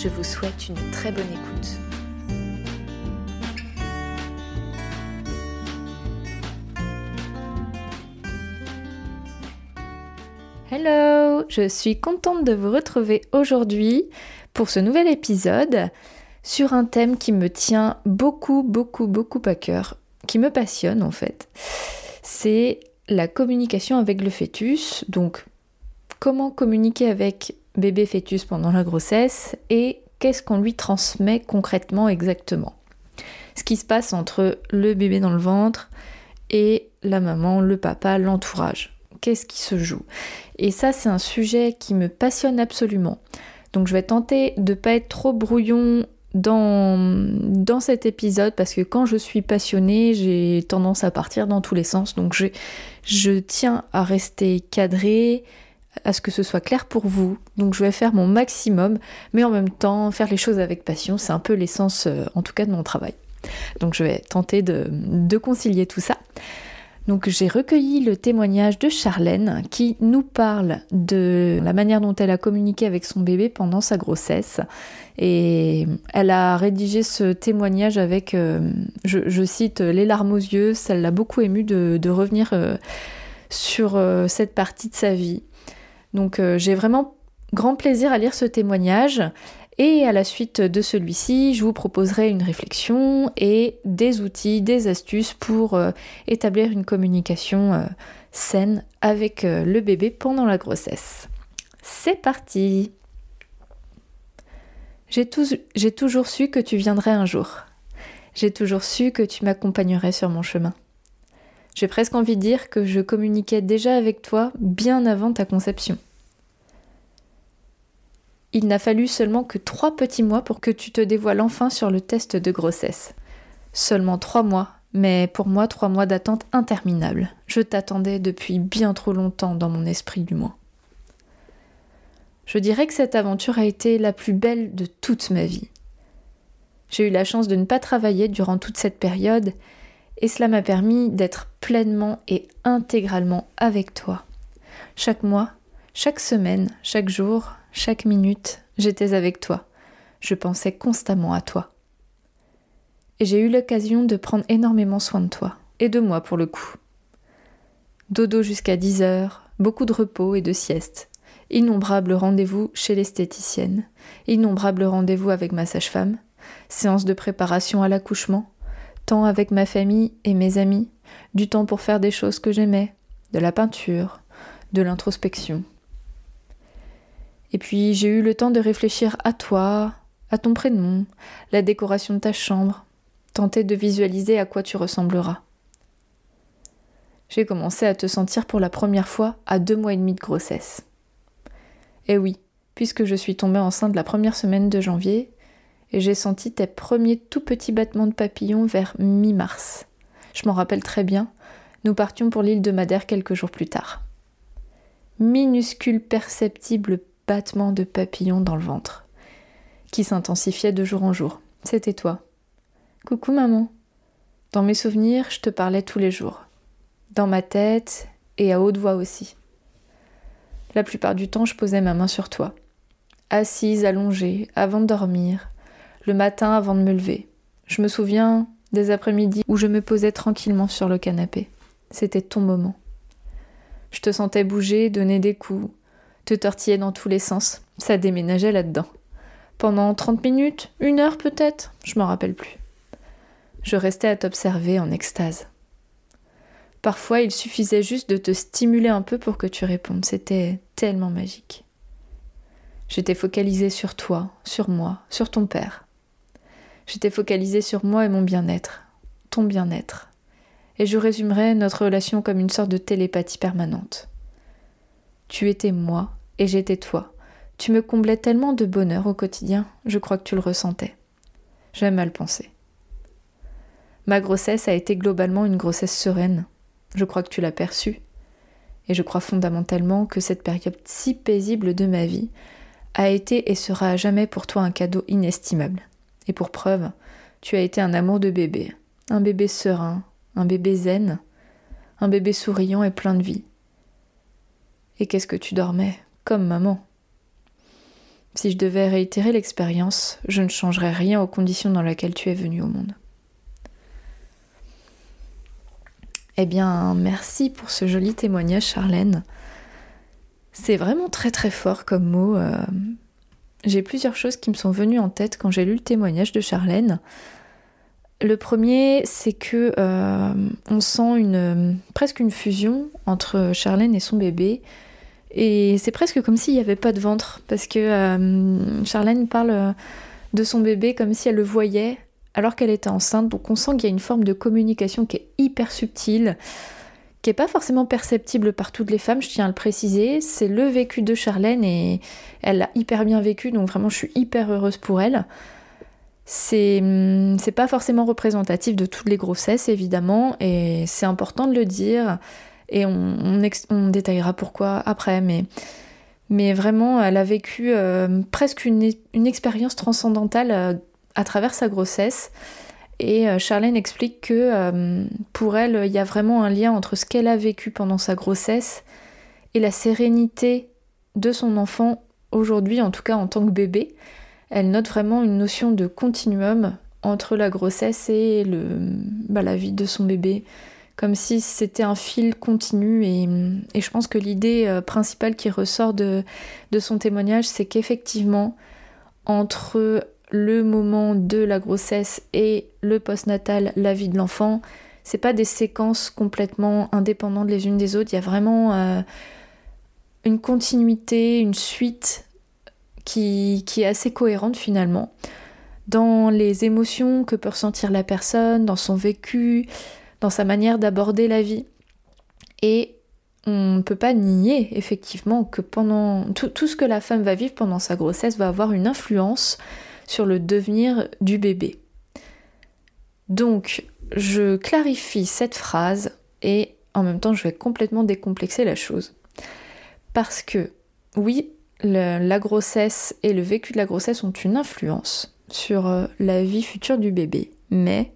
Je vous souhaite une très bonne écoute. Hello, je suis contente de vous retrouver aujourd'hui pour ce nouvel épisode sur un thème qui me tient beaucoup, beaucoup, beaucoup à cœur, qui me passionne en fait. C'est la communication avec le fœtus, donc comment communiquer avec bébé fœtus pendant la grossesse et qu'est-ce qu'on lui transmet concrètement exactement. Ce qui se passe entre le bébé dans le ventre et la maman, le papa, l'entourage. Qu'est-ce qui se joue? Et ça, c'est un sujet qui me passionne absolument. Donc je vais tenter de ne pas être trop brouillon dans, dans cet épisode parce que quand je suis passionnée, j'ai tendance à partir dans tous les sens. Donc je, je tiens à rester cadré, à ce que ce soit clair pour vous. Donc je vais faire mon maximum, mais en même temps faire les choses avec passion, c'est un peu l'essence euh, en tout cas de mon travail. Donc je vais tenter de, concilier tout ça. Donc j'ai recueilli le témoignage de Charlène qui nous parle de la manière dont elle a communiqué avec son bébé pendant sa grossesse. Et elle a rédigé ce témoignage avec, euh, je, cite, les larmes aux yeux. Ça l'a beaucoup ému de, revenir euh, sur cette partie de sa vie. Donc j'ai vraiment grand plaisir à lire ce témoignage et à la suite de celui-ci, je vous proposerai une réflexion et des outils, des astuces pour euh, établir une communication euh, saine avec euh, le bébé pendant la grossesse. C'est parti J'ai toujours su que tu viendrais un jour. J'ai toujours su que tu m'accompagnerais sur mon chemin. J'ai presque envie de dire que je communiquais déjà avec toi bien avant ta conception. Il n'a fallu seulement que trois petits mois pour que tu te dévoiles enfin sur le test de grossesse. Seulement trois mois, mais pour moi trois mois d'attente interminable. Je t'attendais depuis bien trop longtemps dans mon esprit du moins. Je dirais que cette aventure a été la plus belle de toute ma vie. J'ai eu la chance de ne pas travailler durant toute cette période et cela m'a permis d'être pleinement et intégralement avec toi. Chaque mois, chaque semaine, chaque jour, chaque minute, j'étais avec toi. Je pensais constamment à toi. Et j'ai eu l'occasion de prendre énormément soin de toi, et de moi pour le coup. Dodo jusqu'à 10 heures, beaucoup de repos et de sieste, innombrables rendez-vous chez l'esthéticienne, innombrables rendez-vous avec ma sage-femme, séances de préparation à l'accouchement, temps avec ma famille et mes amis, du temps pour faire des choses que j'aimais, de la peinture, de l'introspection. Et puis j'ai eu le temps de réfléchir à toi, à ton prénom, la décoration de ta chambre, tenter de visualiser à quoi tu ressembleras. J'ai commencé à te sentir pour la première fois à deux mois et demi de grossesse. Eh oui, puisque je suis tombée enceinte la première semaine de janvier, et j'ai senti tes premiers tout petits battements de papillons vers mi-mars. Je m'en rappelle très bien, nous partions pour l'île de Madère quelques jours plus tard. Minuscule perceptible battement de papillons dans le ventre, qui s'intensifiait de jour en jour. C'était toi. Coucou maman. Dans mes souvenirs, je te parlais tous les jours. Dans ma tête et à haute voix aussi. La plupart du temps, je posais ma main sur toi. Assise, allongée, avant de dormir, le matin avant de me lever. Je me souviens des après-midi où je me posais tranquillement sur le canapé. C'était ton moment. Je te sentais bouger, donner des coups, te tortillais dans tous les sens. Ça déménageait là-dedans. Pendant 30 minutes, une heure peut-être, je m'en rappelle plus. Je restais à t'observer en extase. Parfois, il suffisait juste de te stimuler un peu pour que tu répondes. C'était tellement magique. J'étais focalisée sur toi, sur moi, sur ton père. J'étais focalisée sur moi et mon bien-être, ton bien-être. Et je résumerais notre relation comme une sorte de télépathie permanente. Tu étais moi et j'étais toi, Tu me comblais tellement de bonheur au quotidien, je crois que tu le ressentais. J'aime à le penser. Ma grossesse a été globalement une grossesse sereine. Je crois que tu l'as perçue. Et je crois fondamentalement que cette période si paisible de ma vie a été et sera à jamais pour toi un cadeau inestimable. Et pour preuve, tu as été un amour de bébé, un bébé serein, un bébé zen, un bébé souriant et plein de vie. Et qu'est-ce que tu dormais, maman. Si je devais réitérer l'expérience, je ne changerais rien aux conditions dans lesquelles tu es venue au monde. Eh bien, merci pour ce joli témoignage, Charlène. C'est vraiment très très fort comme mot. Euh. J'ai plusieurs choses qui me sont venues en tête quand j'ai lu le témoignage de Charlène. Le premier, c'est que euh, on sent une presque une fusion entre Charlène et son bébé. Et c'est presque comme s'il n'y avait pas de ventre, parce que euh, Charlène parle de son bébé comme si elle le voyait alors qu'elle était enceinte. Donc on sent qu'il y a une forme de communication qui est hyper subtile, qui n'est pas forcément perceptible par toutes les femmes, je tiens à le préciser. C'est le vécu de Charlène et elle l'a hyper bien vécu, donc vraiment je suis hyper heureuse pour elle. C'est, hum, pas forcément représentatif de toutes les grossesses évidemment, et c'est important de le dire, et on, détaillera pourquoi après, mais vraiment, elle a vécu euh, presque une, une expérience transcendantale euh, à travers sa grossesse. Et euh, Charlène explique que pour elle, il y a vraiment un lien entre ce qu'elle a vécu pendant sa grossesse et la sérénité de son enfant aujourd'hui, en tout cas en tant que bébé. Elle note vraiment une notion de continuum entre la grossesse et bah, la vie de son bébé, comme si c'était un fil continu. Et, je pense que l'idée euh, principale qui ressort de, son témoignage, c'est qu'effectivement, entre le moment de la grossesse et le postnatal, la vie de l'enfant, c'est pas des séquences complètement indépendantes les unes des autres. Il y a vraiment euh, une continuité, une suite qui, est assez cohérente finalement dans les émotions que peut ressentir la personne, dans son vécu, dans sa manière d'aborder la vie. Et on ne peut pas nier effectivement que pendant tout, ce que la femme va vivre pendant sa grossesse va avoir une influence sur le devenir du bébé. Donc, je clarifie cette phrase et en même temps, je vais complètement décomplexer la chose. Parce que, oui, la grossesse et le vécu de la grossesse ont une influence sur euh, la vie future du bébé, mais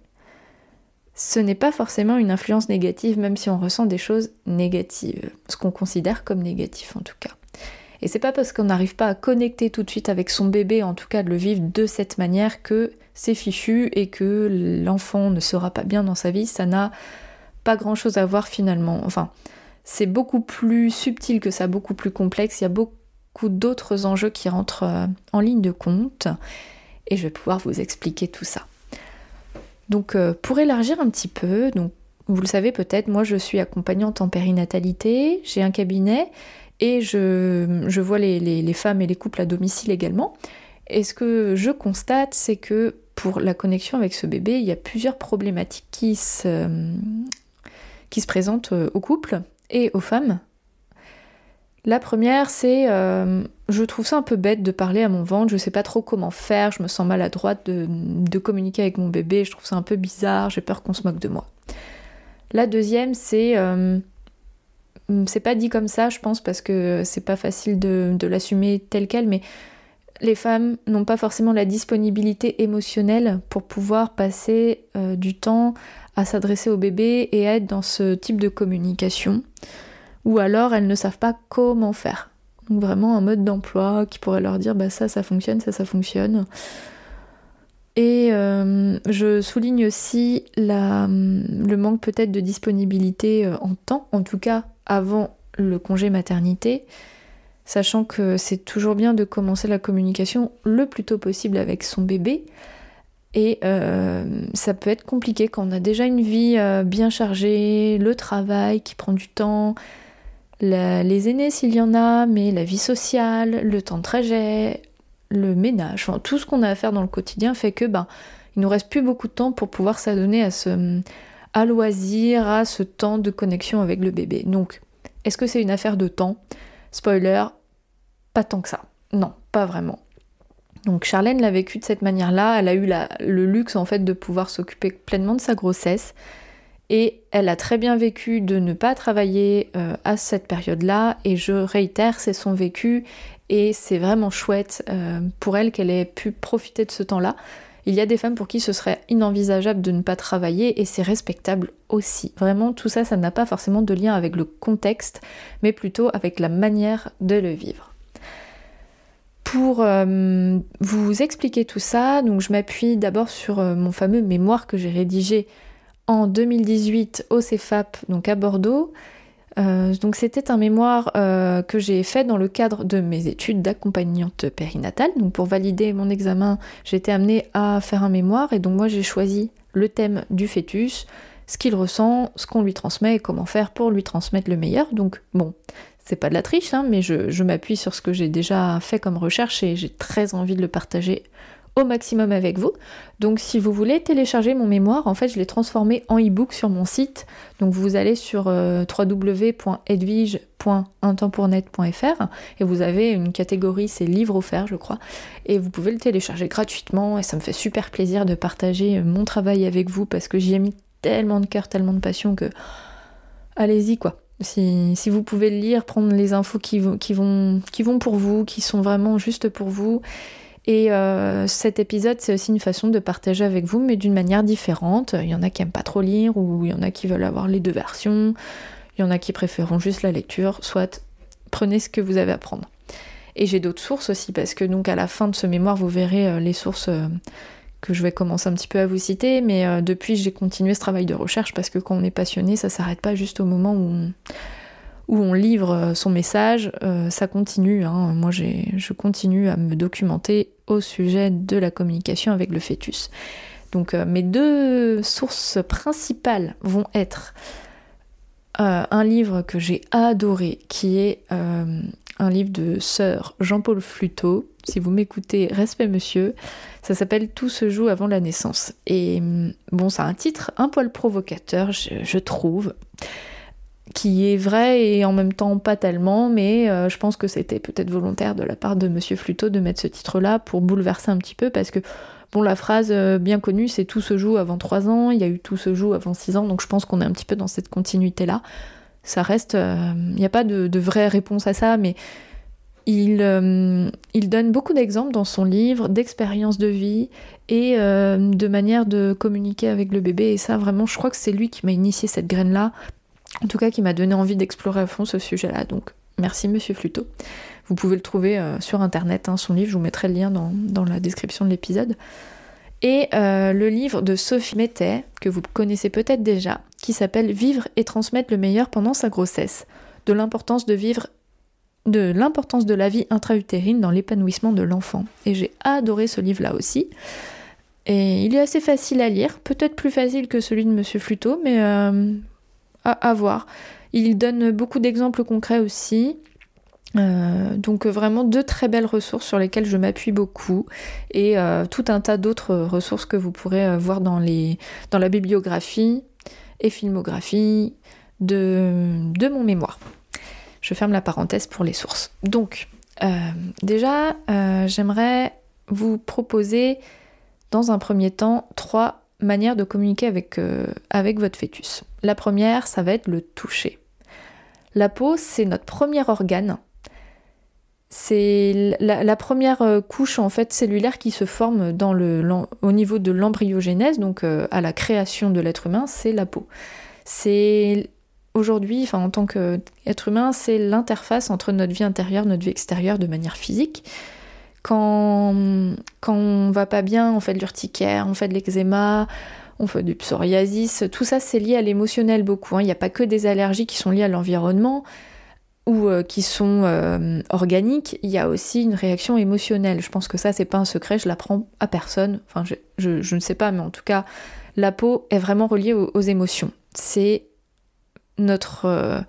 ce n'est pas forcément une influence négative, même si on ressent des choses négatives, ce qu'on considère comme négatif en tout cas. Et c'est pas parce qu'on n'arrive pas à connecter tout de suite avec son bébé, en tout cas de le vivre de cette manière, que c'est fichu et que l'enfant ne sera pas bien dans sa vie. Ça n'a pas grand chose à voir finalement. Enfin, c'est beaucoup plus subtil que ça, beaucoup plus complexe. Il y a beaucoup d'autres enjeux qui rentrent euh, en ligne de compte. Et je vais pouvoir vous expliquer tout ça. Donc, euh, pour élargir un petit peu, vous le savez peut-être, moi je suis accompagnante en périnatalité, j'ai un cabinet et je, vois les, femmes et les couples à domicile également. Et ce que je constate, c'est que pour la connexion avec ce bébé, il y a plusieurs problématiques qui se, qui se présentent euh, aux couples et aux femmes. La première, c'est euh, je trouve ça un peu bête de parler à mon ventre, je sais pas trop comment faire, je me sens maladroite de, communiquer avec mon bébé, je trouve ça un peu bizarre, j'ai peur qu'on se moque de moi. La deuxième, c'est euh, Hum, c'est pas dit comme ça, je pense, parce que c'est pas facile de, l'assumer tel quel, mais les femmes n'ont pas forcément la disponibilité émotionnelle pour pouvoir passer euh, du temps à s'adresser au bébé et à être dans ce type de communication. Ou alors elles ne savent pas comment faire. Donc vraiment un mode d'emploi qui pourrait leur dire bah ça ça fonctionne, ça ça fonctionne. Et euh, je souligne aussi hum, le manque peut-être de disponibilité euh, en temps, en tout cas avant le congé maternité, sachant que c'est toujours bien de commencer la communication le plus tôt possible avec son bébé. Et euh, ça peut être compliqué quand on a déjà une vie bien chargée, le travail qui prend du temps, les aînés s'il y en a, mais la vie sociale, le temps de trajet, le ménage, tout ce qu'on a à faire dans le quotidien fait que ben il nous reste plus beaucoup de temps pour pouvoir s'adonner à ce à loisir, à ce temps de connexion avec le bébé. Donc, est-ce que c'est une affaire de temps? Spoiler, pas tant que ça. Non, pas vraiment. Donc Charlène l'a vécu de cette manière-là, elle a eu le luxe en fait de pouvoir s'occuper pleinement de sa grossesse et elle a très bien vécu de ne pas travailler euh, à cette période-là et je réitère, c'est son vécu et c'est vraiment chouette euh, pour elle qu'elle ait pu profiter de ce temps-là. Il y a des femmes pour qui ce serait inenvisageable de ne pas travailler et c'est respectable aussi. Vraiment, tout ça, ça n'a pas forcément de lien avec le contexte, mais plutôt avec la manière de le vivre pour euh, vous expliquer tout ça, donc je m'appuie d'abord sur mon fameux mémoire que j'ai rédigé en 2018 au CEFAP, donc à Bordeaux. Euh, donc c'était un mémoire que j'ai fait dans le cadre de mes études d'accompagnante périnatale. Donc pour valider mon examen, été amenée à faire un mémoire et donc moi j'ai choisi le thème du fœtus, ce qu'il ressent, ce qu'on lui transmet et comment faire pour lui transmettre le meilleur. Donc bon, c'est pas de la triche, hein, mais je, m'appuie sur ce que j'ai déjà fait comme recherche et j'ai très envie de le partager au maximum avec vous. Donc si vous voulez télécharger mon mémoire, en fait je l'ai transformé en e-book sur mon site. Donc vous allez sur euh, et vous avez une catégorie, c'est livres offerts je crois, et vous pouvez le télécharger gratuitement et ça me fait super plaisir de partager mon travail avec vous parce que j'y ai mis tellement de cœur, tellement de passion que allez-y quoi. Si, vous pouvez le lire, prendre les infos qui, qui, vont, qui vont pour vous, qui sont vraiment juste pour vous. Et euh, cet épisode, c'est aussi une façon de partager avec vous, mais d'une manière différente. Il y en a qui aiment pas trop lire, ou il y en a qui veulent avoir les deux versions. Il y en a qui préféreront juste la lecture. Soit prenez ce que vous avez à prendre. Et j'ai d'autres sources aussi, parce que donc à la fin de ce mémoire, vous verrez euh, les sources euh, que je vais commencer un petit peu à vous citer, mais depuis j'ai continué ce travail de recherche parce que quand on est passionné, ça s'arrête pas juste au moment où on, où on livre euh, son message, euh, ça continue. Hein. Moi je continue à me documenter au sujet de la communication avec le fœtus. Donc mes deux sources principales vont être un livre que j'ai adoré, qui est un livre de sœur Jean-Paul Fluteau. Si vous m'écoutez, respect monsieur. Ça s'appelle Tout se joue avant la naissance. Et mm, bon, c'est un titre un poil provocateur, je, trouve, qui est vrai et en même temps pas tellement, mais euh, je pense que c'était peut-être volontaire de la part de Monsieur Fluto de mettre ce titre-là pour bouleverser un petit peu, parce que bon, la phrase euh, bien connue, c'est Tout se joue avant 3 ans, il y a eu Tout se joue avant 6 ans, donc je pense qu'on est un petit peu dans cette continuité-là. Ça reste, euh, il n'y a pas de, vraie réponse à ça, mais euh, il, donne beaucoup d'exemples dans son livre d'expériences de vie et euh, de manière de communiquer avec le bébé. Et ça, vraiment, je crois que c'est lui qui m'a initié cette graine-là. En tout cas, qui m'a donné envie d'explorer à fond ce sujet-là. Donc, merci, monsieur Fluto. Vous pouvez le trouver euh, sur internet, hein, son livre. Je vous mettrai le lien dans, la description de l'épisode. Et le livre de Sophie Mettet, que vous connaissez peut-être déjà, qui s'appelle Vivre et transmettre le meilleur pendant sa grossesse. De l'importance de vivre de l'importance de la vie intra-utérine dans l'épanouissement de l'enfant. Et j'ai adoré ce livre-là aussi. Et il est assez facile à lire, peut-être plus facile que celui de Monsieur Fluto, mais euh, à, voir. Il donne beaucoup d'exemples concrets aussi. Euh, donc vraiment deux très belles ressources sur lesquelles je m'appuie beaucoup et euh, tout un tas d'autres ressources que vous pourrez voir dans, les, dans la bibliographie et filmographie de, de mon mémoire. Je ferme la parenthèse pour les sources. Donc, euh, déjà, euh, j'aimerais vous proposer dans un premier temps trois manières de communiquer avec, euh, avec votre fœtus. La première, ça va être le toucher. La peau, c'est notre premier organe. C'est la, première couche en fait cellulaire qui se forme au niveau de l'embryogénèse, donc à la création de l'être humain, c'est la peau. C'est aujourd'hui, en tant qu'être humain, c'est l'interface entre notre vie intérieure, notre vie extérieure de manière physique. Quand, quand on va pas bien, on fait de l'urticaire, on fait de l'eczéma, on fait du psoriasis, tout ça c'est lié à l'émotionnel beaucoup. Hein. Il n'y a pas que des allergies qui sont liées à l'environnement ou euh, qui sont euh, organiques, il y a aussi une réaction émotionnelle. Je pense que ça c'est pas un secret, je l'apprends à personne. Enfin je, ne sais pas, mais en tout cas la peau est vraiment reliée aux émotions. C'est notre euh,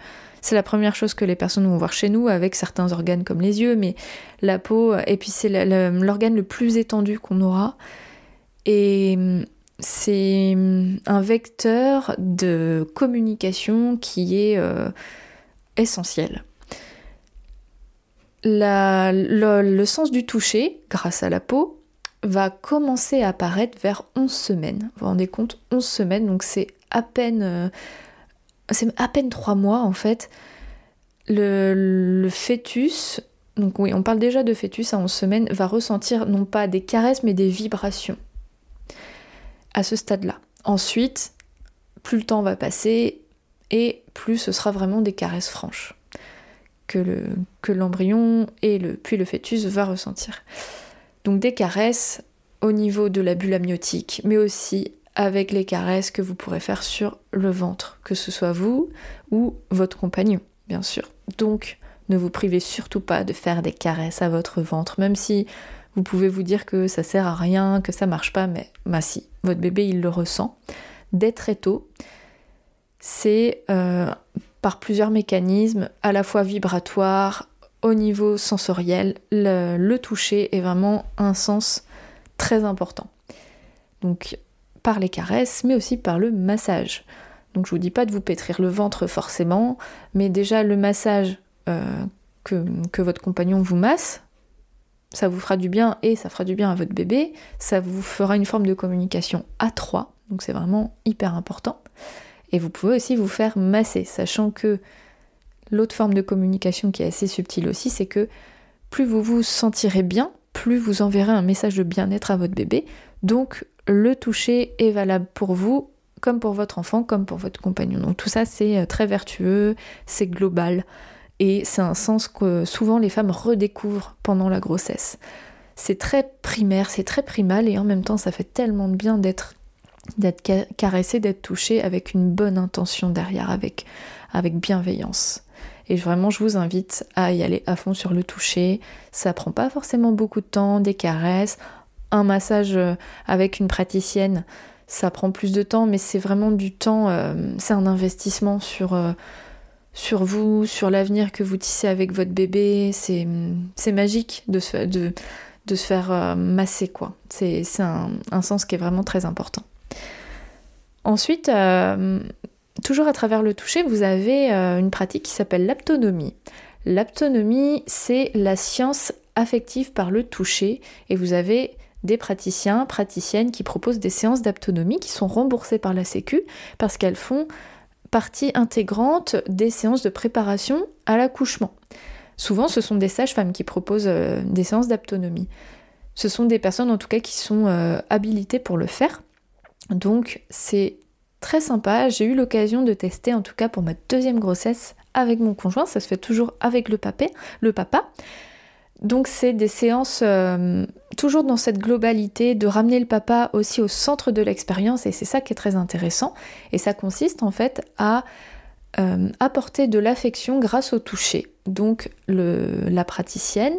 c'est la première chose que les personnes vont voir chez nous avec certains organes comme les yeux, mais la peau, et puis c'est l'organe le plus étendu qu'on aura. Et c'est hum, un vecteur de communication qui est euh, essentiel. le, sens du toucher, grâce à la peau, va commencer à apparaître vers 11 semaines. Vous vous rendez compte 11 semaines, donc c'est à peine... Euh, c'est à peine 3 mois en fait. Le, fœtus, donc oui, on parle déjà de fœtus à 11 semaines, va ressentir non pas des caresses mais des vibrations ce stade-là. Ensuite, plus le temps va passer et plus ce sera vraiment des caresses franches que l'embryon et le, puis le fœtus va ressentir. Donc des caresses au niveau de la bulle amniotique, mais aussi avec les caresses que vous pourrez faire sur le ventre, que ce soit vous ou votre compagnon, bien sûr. Donc ne vous privez surtout pas de faire des caresses à votre ventre, même si vous pouvez vous dire que ça sert à rien, que ça marche pas, mais bah si, votre bébé il le ressent. Dès très tôt, c'est euh, par plusieurs mécanismes, à la fois vibratoires, au niveau sensoriel, le, toucher est vraiment un sens très important. Donc par les caresses, mais aussi par le massage. Donc je vous dis pas de vous pétrir le ventre forcément, mais déjà le massage euh, que, que, votre compagnon vous masse, ça vous fera du bien et ça fera du bien à votre bébé, ça vous fera une forme de communication à trois, donc c'est vraiment hyper important. Et vous pouvez aussi vous faire masser, sachant que l'autre forme de communication qui est assez subtile aussi, c'est que plus vous vous sentirez bien, plus vous enverrez un message de bien-être à votre bébé. Donc le toucher est valable pour vous, comme pour votre enfant, comme pour votre compagnon. Donc tout ça c'est euh, très vertueux, c'est global. Et c'est un sens que souvent les femmes redécouvrent pendant la grossesse. C'est très primaire, c'est très primal et en même temps ça fait tellement de bien d'être d'être caressé, d'être touché avec une bonne intention derrière, avec, avec bienveillance. Et vraiment, je vous invite à y aller à fond sur le toucher. Ça prend pas forcément beaucoup de temps, des caresses, un massage euh, avec une praticienne, ça prend plus de temps, mais c'est vraiment du temps, euh, c'est un investissement sur, euh, sur vous, sur l'avenir que vous tissez avec votre bébé. C'est magique de se, faire masser, quoi. C'est un, un sens qui est vraiment très important. Ensuite, euh, toujours à travers le toucher, vous avez euh, une pratique qui s'appelle l'aptonomie. L'aptonomie, c'est la science affective par le toucher et vous avez des praticiens, praticiennes qui proposent des séances d'aptonomie qui sont remboursées par la Sécu parce qu'elles font partie intégrante des séances de préparation à l'accouchement. Souvent, ce sont des sages-femmes qui proposent euh, des séances d'aptonomie. Ce sont des personnes en tout cas qui sont habilitées pour le faire. Donc c'est très sympa. J'ai eu l'occasion de tester, en tout cas pour ma deuxième grossesse, avec mon conjoint. Ça se fait toujours avec le papa. Donc c'est des séances euh, toujours dans cette globalité de ramener le papa aussi au centre de l'expérience et c'est ça qui est très intéressant. Et ça consiste en fait à euh, apporter de l'affection grâce au toucher. Donc la praticienne,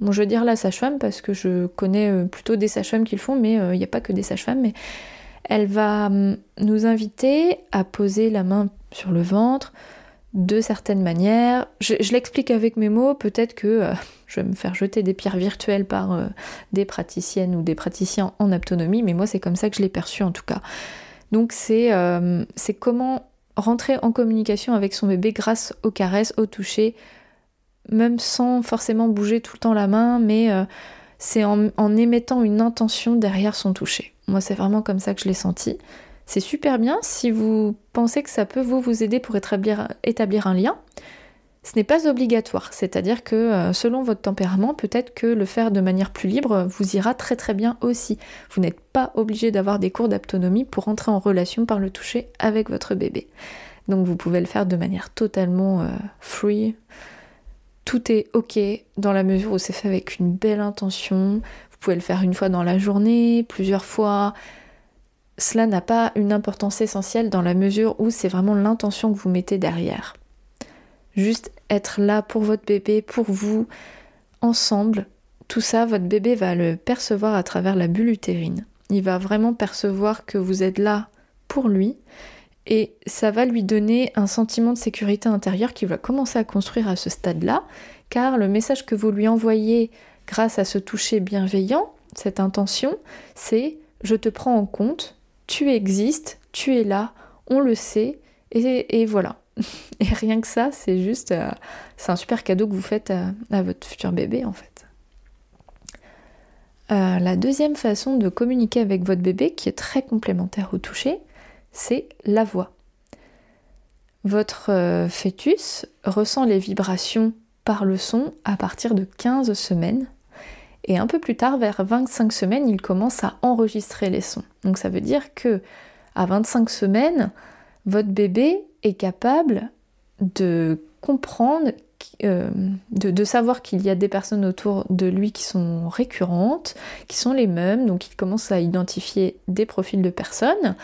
bon je veux dire la sage-femme parce que je connais euh, plutôt des sages-femmes qui le font, mais il n'y a pas que des sages-femmes, mais elle va hum, nous inviter à poser la main sur le ventre de certaines manières. Je, l'explique avec mes mots, peut-être que euh, je vais me faire jeter des pierres virtuelles par euh, des praticiennes ou des praticiens en autonomie, mais moi c'est comme ça que je l'ai perçu en tout cas. Donc c'est euh, comment rentrer en communication avec son bébé grâce aux caresses, au toucher, même sans forcément bouger tout le temps la main, mais c'est en émettant une intention derrière son toucher. Moi, c'est vraiment comme ça que je l'ai senti. C'est super bien si vous pensez que ça peut vous, aider pour établir un lien. Ce n'est pas obligatoire, c'est-à-dire que euh, selon votre tempérament, peut-être que le faire de manière plus libre vous ira très très bien aussi. Vous n'êtes pas obligé d'avoir des cours d'autonomie pour entrer en relation par le toucher avec votre bébé. Donc vous pouvez le faire de manière totalement euh, free. Tout est ok dans la mesure où c'est fait avec une belle intention, vous pouvez le faire une fois dans la journée, plusieurs fois. Cela n'a pas une importance essentielle dans la mesure où c'est vraiment l'intention que vous mettez derrière. Juste être là pour votre bébé, pour vous, ensemble. Tout ça, votre bébé va le percevoir à travers la bulle utérine. Il va vraiment percevoir que vous êtes là pour lui et ça va lui donner un sentiment de sécurité intérieure qu'il va commencer à construire à ce stade-là, car le message que vous lui envoyez grâce à ce toucher bienveillant, cette intention, c'est je te prends en compte, tu existes, tu es là, on le sait, et, voilà. Et rien que ça, c'est juste, euh, c'est un super cadeau que vous faites à, votre futur bébé en fait. Euh, la deuxième façon de communiquer avec votre bébé, qui est très complémentaire au toucher, c'est la voix. Votre euh, fœtus ressent les vibrations par le son à partir de 15 semaines. Et un peu plus tard, vers 25 semaines, il commence à enregistrer les sons. Donc ça veut dire que à 25 semaines, votre bébé capable de comprendre, euh, de, savoir qu'il y a des personnes autour de lui qui sont récurrentes, qui sont les mêmes, donc il commence à identifier des profils de personnes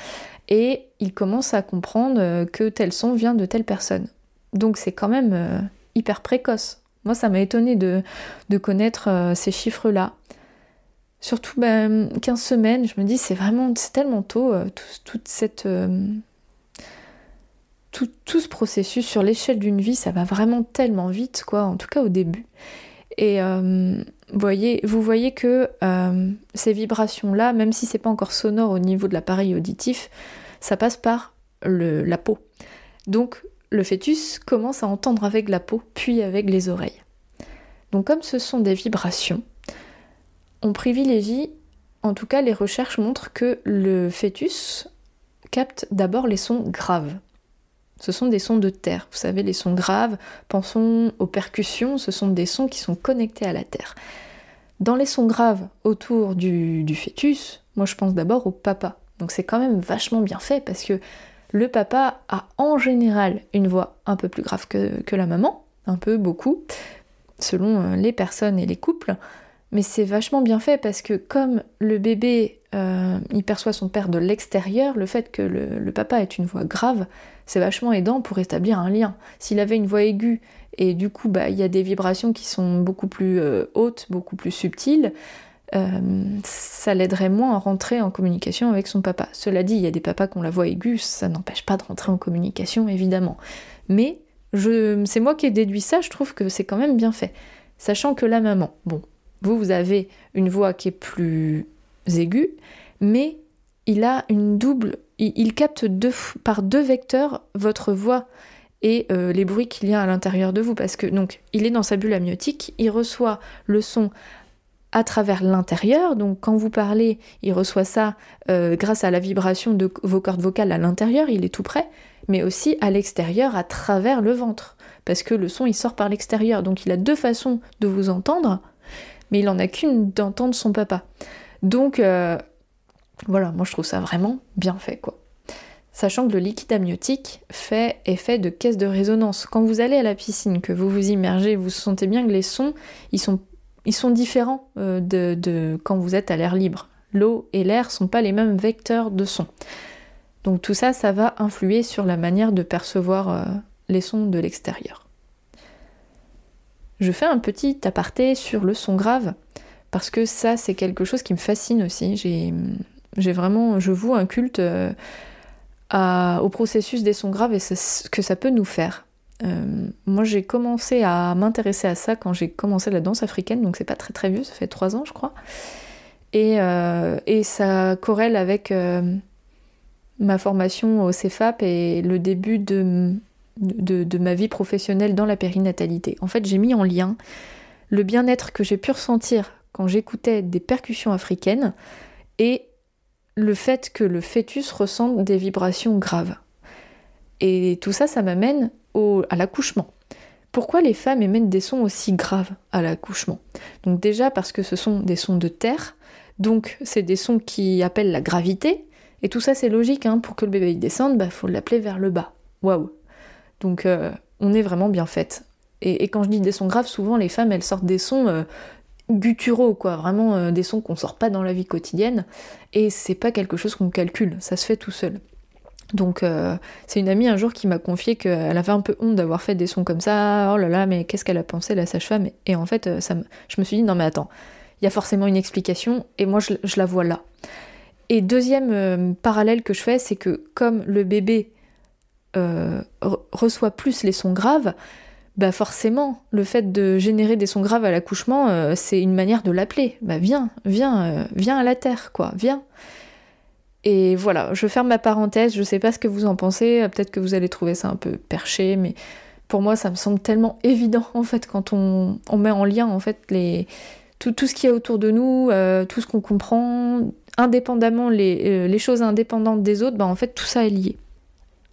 et il commence à comprendre que tel son vient de telle personne. Donc c'est quand même euh, hyper précoce. Moi ça m'a étonné de, connaître euh, ces chiffres-là. Surtout 15 ben, semaines, je me dis c'est vraiment c'est tellement tôt toute cette tout, ce processus sur l'échelle d'une vie, ça va vraiment tellement vite, quoi, en tout cas au début. Et euh, voyez, vous voyez que euh, ces vibrations-là, même si c'est pas encore sonore au niveau de l'appareil auditif, ça passe par le, la peau. Donc le fœtus commence à entendre avec la peau, puis avec les oreilles. Donc comme ce sont des vibrations, on privilégie, en tout cas les recherches montrent que le fœtus capte d'abord les sons graves. Ce sont des sons de terre. Vous savez, les sons graves, pensons aux percussions, ce sont des sons qui sont connectés à la terre. Dans les sons graves autour du, fœtus, moi je pense d'abord au papa. Donc c'est quand même vachement bien fait parce que le papa a en général une voix un peu plus grave que, la maman, un peu, beaucoup, selon euh, les personnes et les couples. Mais c'est vachement bien fait parce que comme le bébé, euh, il perçoit son père de l'extérieur, le fait que le, papa ait une voix grave, c'est vachement aidant pour établir un lien. S'il avait une voix aiguë et du coup bah, il y a des vibrations qui sont beaucoup plus euh, hautes, beaucoup plus subtiles, euh, ça l'aiderait moins à rentrer en communication avec son papa. Cela dit, il y a des papas qui ont la voix aiguë, ça n'empêche pas de rentrer en communication évidemment. Mais c'est moi qui ai déduit ça, je trouve que c'est quand même bien fait. Sachant que la maman, bon, vous, vous avez une voix qui est plus aiguë, mais il a une double, il, capte deux, par deux vecteurs votre voix et euh, les bruits qu'il y a à l'intérieur de vous, parce que donc il est dans sa bulle amniotique, il reçoit le son à travers l'intérieur, donc quand vous parlez, il reçoit ça euh, grâce à la vibration de vos cordes vocales à l'intérieur, il est tout près, mais aussi à l'extérieur, à travers le ventre, parce que le son il sort par l'extérieur, donc il a deux façons de vous entendre mais il en a qu'une d'entendre son papa. Donc euh, voilà, moi je trouve ça vraiment bien fait quoi. Sachant que le liquide amniotique fait effet de caisse de résonance. Quand vous allez à la piscine, que vous vous immergez, vous sentez bien que les sons, ils sont, ils sont différents euh, de, quand vous êtes à l'air libre. L'eau et l'air sont pas les mêmes vecteurs de son. Donc tout ça, ça va influer sur la manière de percevoir euh, les sons de l'extérieur. Je fais un petit aparté sur le son grave, parce que ça, c'est quelque chose qui me fascine aussi. J'ai vraiment, je voue un culte euh, au processus des sons graves et ce que ça peut nous faire. Euh, moi, j'ai commencé à m'intéresser à ça quand j'ai commencé la danse africaine, donc c'est pas très très vieux, ça fait trois ans, je crois. Et, euh, ça corrèle avec ma formation au CEFAP et le début de, ma vie professionnelle dans la périnatalité. En fait, j'ai mis en lien le bien-être que j'ai pu ressentir quand j'écoutais des percussions africaines et le fait que le fœtus ressente des vibrations graves. Et tout ça, ça m'amène à l'accouchement. Pourquoi les femmes émettent des sons aussi graves à l'accouchement? Donc déjà parce que ce sont des sons de terre, donc c'est des sons qui appellent la gravité, et tout ça c'est logique, hein, pour que le bébé descende, il bah, faut l'appeler vers le bas. Waouh donc euh, on est vraiment bien faite. Et, quand je dis des sons graves, souvent les femmes elles sortent des sons euh, gutturaux, quoi, vraiment euh, des sons qu'on sort pas dans la vie quotidienne. Et c'est pas quelque chose qu'on calcule, ça se fait tout seul. Donc c'est une amie un jour qui m'a confié qu'elle avait un peu honte d'avoir fait des sons comme ça. Oh là là, mais qu'est-ce qu'elle a pensé la sage-femme? Et en fait, ça je me suis dit non mais attends, il y a forcément une explication et moi je la vois là. Et deuxième parallèle que je fais, c'est que comme le bébé euh, reçoit plus les sons graves, bah forcément, le fait de générer des sons graves à l'accouchement, euh, c'est une manière de l'appeler. Bah viens, viens, euh, viens à la terre, quoi, viens. Et voilà, je ferme ma parenthèse, je sais pas ce que vous en pensez, peut-être que vous allez trouver ça un peu perché, mais pour moi ça me semble tellement évident en fait quand on, met en lien en fait les, tout, tout ce qu'il y a autour de nous, euh, tout ce qu'on comprend, indépendamment les, euh, les, choses indépendantes des autres, bah en fait tout ça est lié.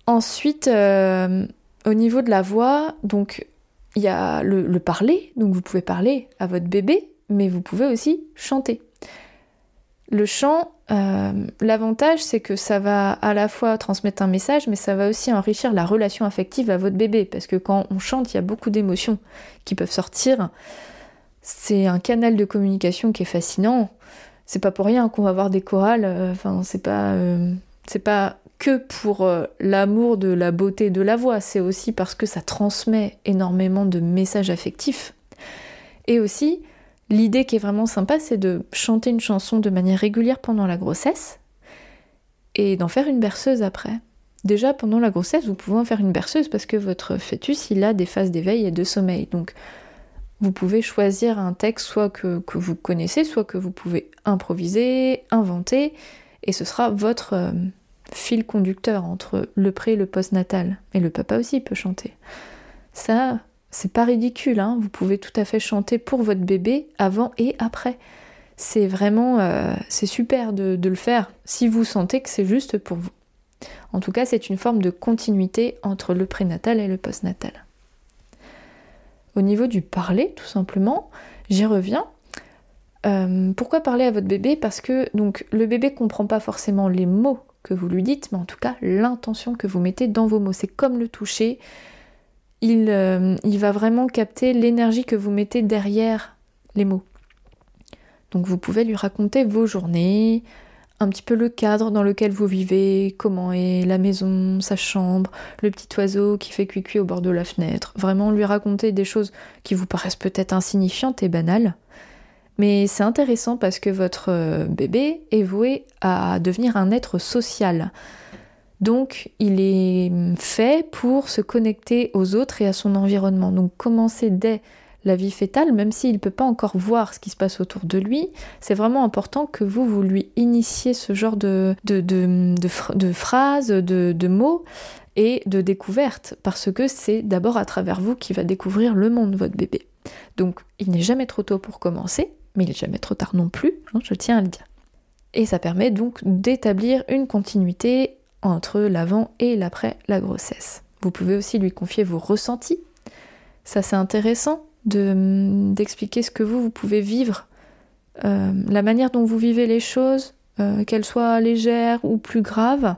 Ensuite, euh, au niveau de la voix, donc il y a le, le parler, donc vous pouvez parler à votre bébé, mais vous pouvez aussi chanter. Le chant, euh, l'avantage c'est que ça va à la fois transmettre un message, mais ça va aussi enrichir la relation affective à votre bébé, parce que quand on chante, il y a beaucoup d'émotions qui peuvent sortir. C'est un canal de communication qui est fascinant. C'est pas pour rien qu'on va voir des chorales. Euh, enfin, c'est pas, euh, c'est pas que pour l'amour de la beauté de la voix, c'est aussi parce que ça transmet énormément de messages affectifs. Et aussi, L'idée qui est vraiment sympa, c'est de chanter une chanson de manière régulière pendant la grossesse et d'en faire une berceuse après. Déjà, pendant la grossesse, vous pouvez en faire une berceuse parce que votre fœtus, il a des phases d'éveil et de sommeil. Donc, vous pouvez choisir un texte soit que, vous connaissez, soit que vous pouvez improviser, inventer, et ce sera votre euh, fil conducteur entre le pré et le post-natal. Et le papa aussi peut chanter. Ça, c'est pas ridicule, hein. vous pouvez tout à fait chanter pour votre bébé avant et après. C'est vraiment, euh, c'est super de, le faire si vous sentez que c'est juste pour vous. En tout cas, c'est une forme de continuité entre le prénatal et le postnatal. Au niveau du parler, tout simplement, j'y reviens. Euh, pourquoi parler à votre bébé? Parce que donc le bébé comprend pas forcément les mots que vous lui dites, mais en tout cas l'intention que vous mettez dans vos mots. C'est comme le toucher, euh, il, va vraiment capter l'énergie que vous mettez derrière les mots. Donc vous pouvez lui raconter vos journées, un petit peu le cadre dans lequel vous vivez, comment est la maison, sa chambre, le petit oiseau qui fait cuicui au bord de la fenêtre. Vraiment lui raconter des choses qui vous paraissent peut-être insignifiantes et banales. Mais c'est intéressant parce que votre euh, bébé est voué à devenir un être social. Donc il est fait pour se connecter aux autres et à son environnement. Donc commencer dès la vie fétale, même s'il ne peut pas encore voir ce qui se passe autour de lui, c'est vraiment important que vous, vous lui initiez ce genre de, de, phrases, de, mots et de découvertes, parce que c'est d'abord à travers vous qu'il va découvrir le monde, votre bébé. Donc il n'est jamais trop tôt pour commencer, mais il n'est jamais trop tard non plus, hein, je tiens à le dire. Et ça permet donc d'établir une continuité entre l'avant et l'après la grossesse. Vous pouvez aussi lui confier vos ressentis. Ça c'est intéressant d'expliquer ce que vous, vous pouvez vivre, euh, la manière dont vous vivez les choses, euh, qu'elles soient légères ou plus graves,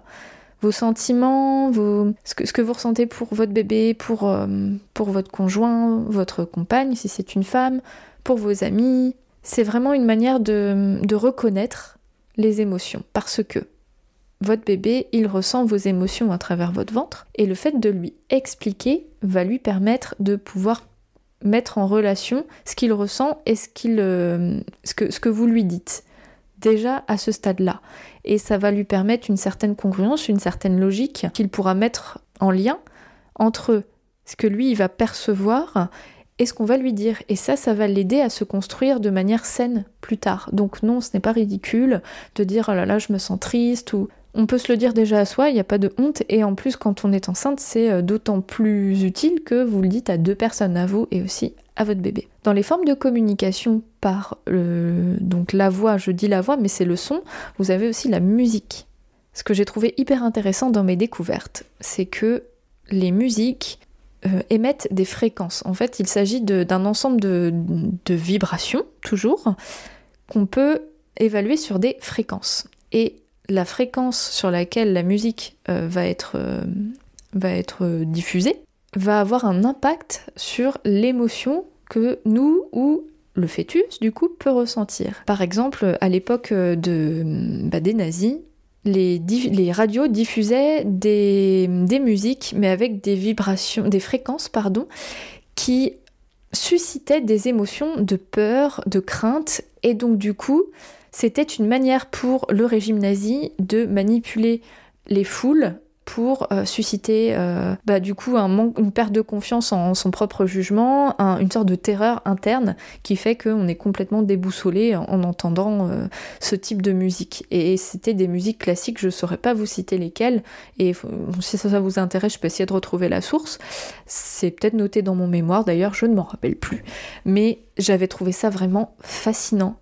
vos sentiments, ce, que, vous ressentez pour votre bébé, pour, euh, pour votre conjoint, votre compagne, si c'est une femme, pour vos amis. C'est vraiment une manière de, reconnaître les émotions parce que votre bébé, il ressent vos émotions à travers votre ventre et le fait de lui expliquer va lui permettre de pouvoir mettre en relation ce qu'il ressent et ce, euh, que, ce que vous lui dites déjà à ce stade-là. Et ça va lui permettre une certaine congruence, une certaine logique qu'il pourra mettre en lien entre ce que lui il va percevoir et ce qu'on va lui dire. Et ça, ça va l'aider à se construire de manière saine plus tard. Donc non, ce n'est pas ridicule de dire oh là là, je me sens triste ou on peut se le dire déjà à soi, il n'y a pas de honte, et en plus quand on est enceinte, c'est euh, d'autant plus utile que vous le dites à deux personnes, à vous et aussi à votre bébé. Dans les formes de communication par donc la voix, je dis la voix, mais c'est le son, vous avez aussi la musique. Ce que j'ai trouvé hyper intéressant dans mes découvertes, c'est que les musiques euh, émettent des fréquences. En fait, il s'agit d'un ensemble de, vibrations, toujours, qu'on peut évaluer sur des fréquences. Et la fréquence sur laquelle la musique euh, va être, euh, va être diffusée va avoir un impact sur l'émotion que nous ou le fœtus du coup peut ressentir. Par exemple, à l'époque bah, des nazis, les, radios diffusaient des, des, musiques mais avec des vibrations, des fréquences pardon, qui suscitaient des émotions de peur, de crainte. Et donc du coup c'était une manière pour le régime nazi de manipuler les foules pour euh, susciter euh, bah, du coup une perte de confiance en son propre jugement, une sorte de terreur interne qui fait qu'on est complètement déboussolé en, entendant euh, ce type de musique. Et c'était des musiques classiques, je ne saurais pas vous citer lesquelles, et si ça, vous intéresse, je peux essayer de retrouver la source. C'est peut-être noté dans mon mémoire, d'ailleurs je ne m'en rappelle plus. Mais j'avais trouvé ça vraiment fascinant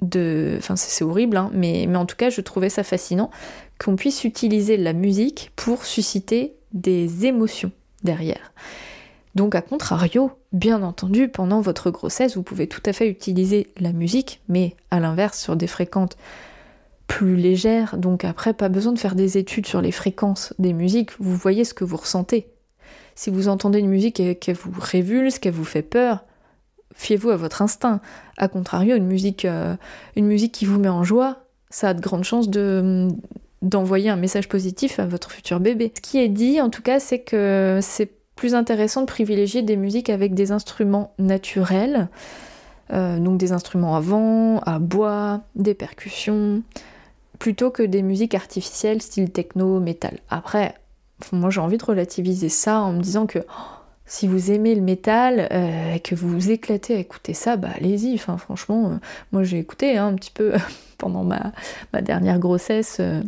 de... Enfin c'est horrible, hein, mais en tout cas je trouvais ça fascinant qu'on puisse utiliser la musique pour susciter des émotions derrière. Donc à contrario, bien entendu, pendant votre grossesse, vous pouvez tout à fait utiliser la musique, mais à l'inverse sur des fréquences plus légères. Donc après, pas besoin de faire des études sur les fréquences des musiques, vous voyez ce que vous ressentez. Si vous entendez une musique qui vous révulse, qui vous fait peur, fiez-vous à votre instinct. A contrario, une musique, euh, une musique qui vous met en joie, ça a de grandes chances de, d'envoyer un message positif à votre futur bébé. Ce qui est dit, en tout cas, c'est que c'est plus intéressant de privilégier des musiques avec des instruments naturels, euh, donc des instruments à vent, à bois, des percussions, plutôt que des musiques artificielles style techno, métal. Après, moi j'ai envie de relativiser ça en me disant que oh, si vous aimez le métal euh, et que vous vous éclatez à écouter ça, bah allez-y. Enfin, franchement, euh, moi j'ai écouté hein, un petit peu pendant ma, dernière grossesse euh,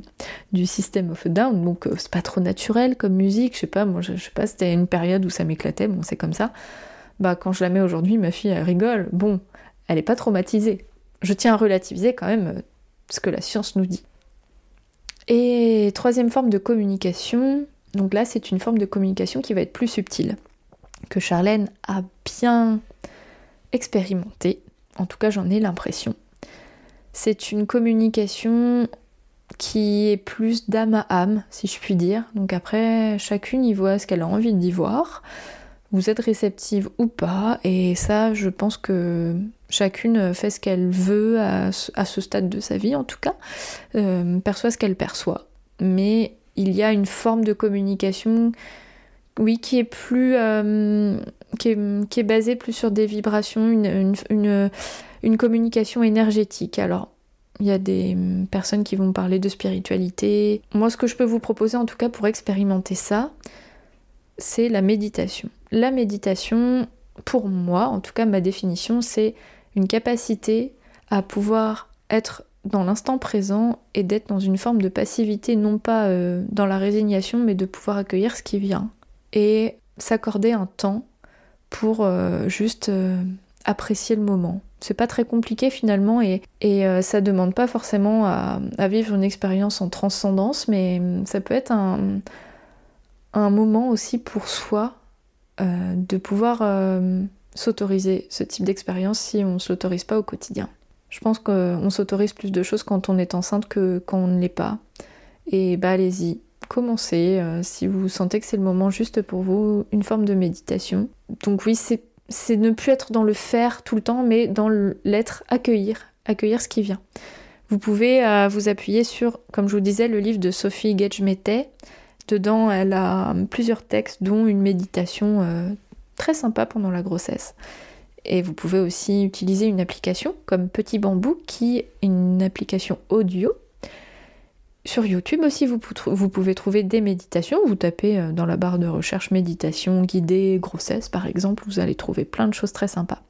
du System of Down, donc c'est pas trop naturel comme musique. Je sais pas, moi je, sais pas, c'était une période où ça m'éclatait, bon c'est comme ça. Bah quand je la mets aujourd'hui, ma fille elle rigole. Bon, elle est pas traumatisée. Je tiens à relativiser quand même ce que la science nous dit. Et troisième forme de communication, donc là c'est une forme de communication qui va être plus subtile que Charlène a bien expérimenté, en tout cas j'en ai l'impression. C'est une communication qui est plus d'âme à âme, si je puis dire. Donc après, chacune y voit ce qu'elle a envie d'y voir. Vous êtes réceptive ou pas, et ça, je pense que chacune fait ce qu'elle veut à ce, stade de sa vie, en tout cas, euh, perçoit ce qu'elle perçoit. Mais il y a une forme de communication oui, qui est plus. Euh, basée plus sur des vibrations, une, communication énergétique. Alors, il y a des personnes qui vont parler de spiritualité. Moi, ce que je peux vous proposer, en tout cas, pour expérimenter ça, c'est la méditation. La méditation, pour moi, en tout cas, ma définition, c'est une capacité à pouvoir être dans l'instant présent et d'être dans une forme de passivité, non pas euh, dans la résignation, mais de pouvoir accueillir ce qui vient et s'accorder un temps pour euh, juste euh, apprécier le moment. C'est pas très compliqué finalement et, et euh, ça demande pas forcément à, vivre une expérience en transcendance, mais ça peut être un, moment aussi pour soi de pouvoir s'autoriser ce type d'expérience si on ne s'autorise pas au quotidien. Je pense qu'on s'autorise plus de choses quand on est enceinte que quand on ne l'est pas. Et bah allez-y, commencez, euh, si vous sentez que c'est le moment juste pour vous, une forme de méditation. Donc oui, c'est ne plus être dans le faire tout le temps, mais dans l'être, accueillir, accueillir ce qui vient. Vous pouvez euh, vous appuyer sur, comme je vous disais, le livre de Sophie Gage-Mettet. Dedans, elle a plusieurs textes, dont une méditation euh, très sympa pendant la grossesse. Et vous pouvez aussi utiliser une application comme Petit Bambou, qui est une application audio sur YouTube aussi, vous, pouvez trouver des méditations. Vous tapez euh, dans la barre de recherche méditation guidée grossesse par exemple, vous allez trouver plein de choses très sympas.